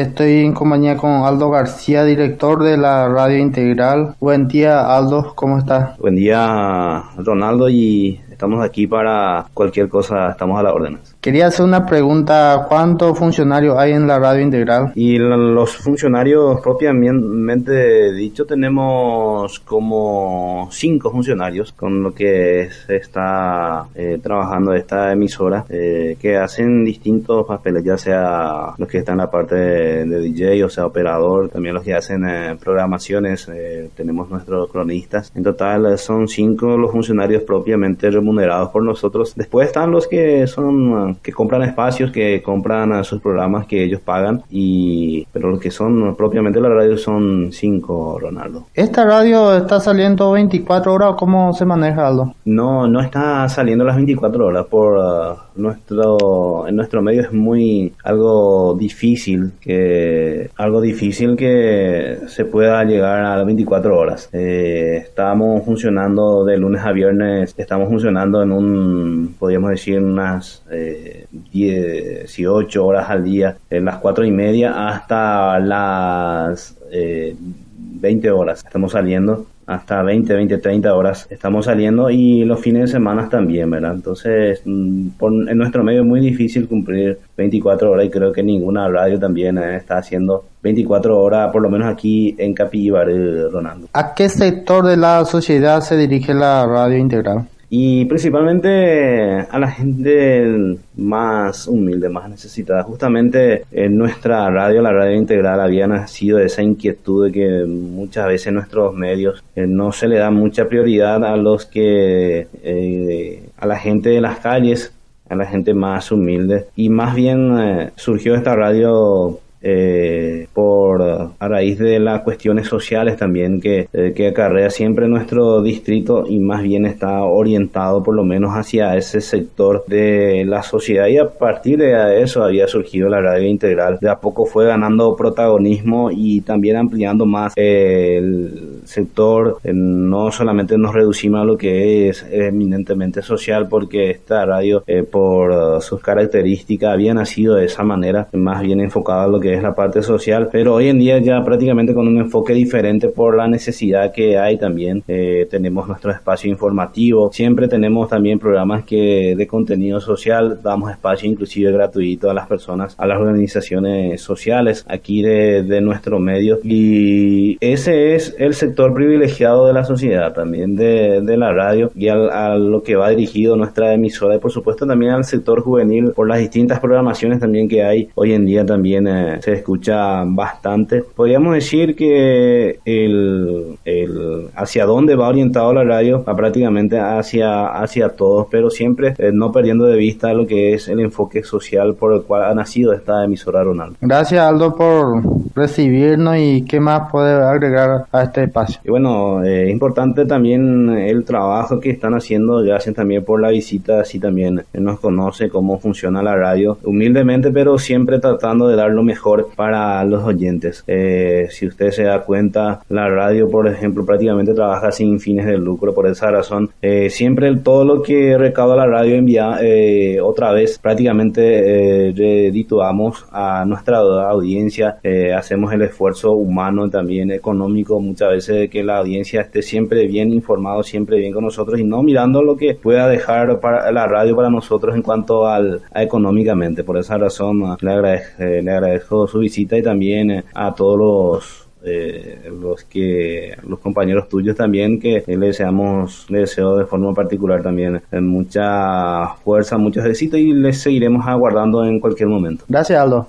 Estoy en compañía con Aldo García, director de la Radio Integral. Buen día, Aldo, ¿cómo estás? Buen día, Ronaldo, y estamos aquí para cualquier cosa, estamos a la orden. Quería hacer una pregunta, ¿cuántos funcionarios hay en la radio integral? Y los funcionarios propiamente dicho tenemos como cinco funcionarios con lo que se está eh, trabajando esta emisora eh, que hacen distintos papeles, ya sea los que están en la parte de, DJ, o sea operador, también los que hacen eh, programaciones, tenemos nuestros cronistas. En total son cinco los funcionarios propiamente remunerados por nosotros. Después están los que son que compran espacios, que compran sus programas que ellos pagan, y pero los que son propiamente la radio son cinco, Ronaldo. ¿Esta radio está saliendo 24 horas cómo se maneja, Aldo? No, no está saliendo las 24 horas por uh, nuestro en nuestro medio es muy algo difícil que algo difícil que se pueda llegar a las 24 horas. Eh, estamos funcionando de lunes a viernes, estamos funcionando en un podríamos decir unas eh, 18 horas al día, en las 4 y media hasta las 20 eh, horas. Estamos saliendo hasta 20, 20, 30 horas estamos saliendo y los fines de semana también, ¿verdad? Entonces, mm, en nuestro medio es muy difícil cumplir 24 horas y creo que ninguna radio también eh, está haciendo 24 horas, por lo menos aquí en Capillar, Ronaldo. ¿A qué sector de la sociedad se dirige la radio integral? Y principalmente a la gente más humilde, más necesitada. Justamente en nuestra radio, la radio integral, había nacido esa inquietud de que muchas veces nuestros medios eh, no se le da mucha prioridad a los que, eh, a la gente de las calles, a la gente más humilde y más bien eh, surgió esta radio eh, por a raíz de las cuestiones sociales también que, eh, que acarrea siempre nuestro distrito y más bien está orientado por lo menos hacia ese sector de la sociedad. Y a partir de eso había surgido la radio integral. De a poco fue ganando protagonismo y también ampliando más el sector eh, no solamente nos reducimos a lo que es eminentemente social porque esta radio por sus características había nacido de esa manera más bien enfocada a lo que es la parte social, pero hoy en día ya prácticamente con un enfoque diferente por la necesidad que hay también. Eh, tenemos nuestro espacio informativo, siempre tenemos también programas que de contenido social, damos espacio inclusive gratuito a las personas, a las organizaciones sociales aquí de, de nuestro medio y ese es el sector privilegiado de la sociedad también de, de la radio y al, a lo que va dirigido nuestra emisora y por supuesto también al sector juvenil por las distintas programaciones también que hay hoy en día también eh, se escucha bastante. Podríamos decir que el, el hacia dónde va orientado la radio va prácticamente hacia, hacia todos, pero siempre eh, no perdiendo de vista lo que es el enfoque social por el cual ha nacido esta emisora Ronaldo. Gracias Aldo por recibirnos y qué más puede agregar a este espacio. Y bueno, es eh, importante también el trabajo que están haciendo, gracias también por la visita, así también nos conoce cómo funciona la radio, humildemente, pero siempre tratando de dar lo mejor para los oyentes. Eh, si usted se da cuenta, la radio, por ejemplo, prácticamente trabaja sin fines de lucro. Por esa razón, eh, siempre todo lo que recauda la radio envía eh, otra vez, prácticamente redituamos a nuestra audiencia. hacemos el esfuerzo humano también económico muchas veces de que la audiencia esté siempre bien informado, siempre bien con nosotros y no mirando lo que pueda dejar para la radio para nosotros en cuanto al económicamente. Por esa razón, le le agradezco su visita y también eh, a todos los eh, los que los compañeros tuyos también que le deseamos le deseo de forma particular también eh, mucha fuerza mucho éxito y les seguiremos aguardando en cualquier momento gracias Aldo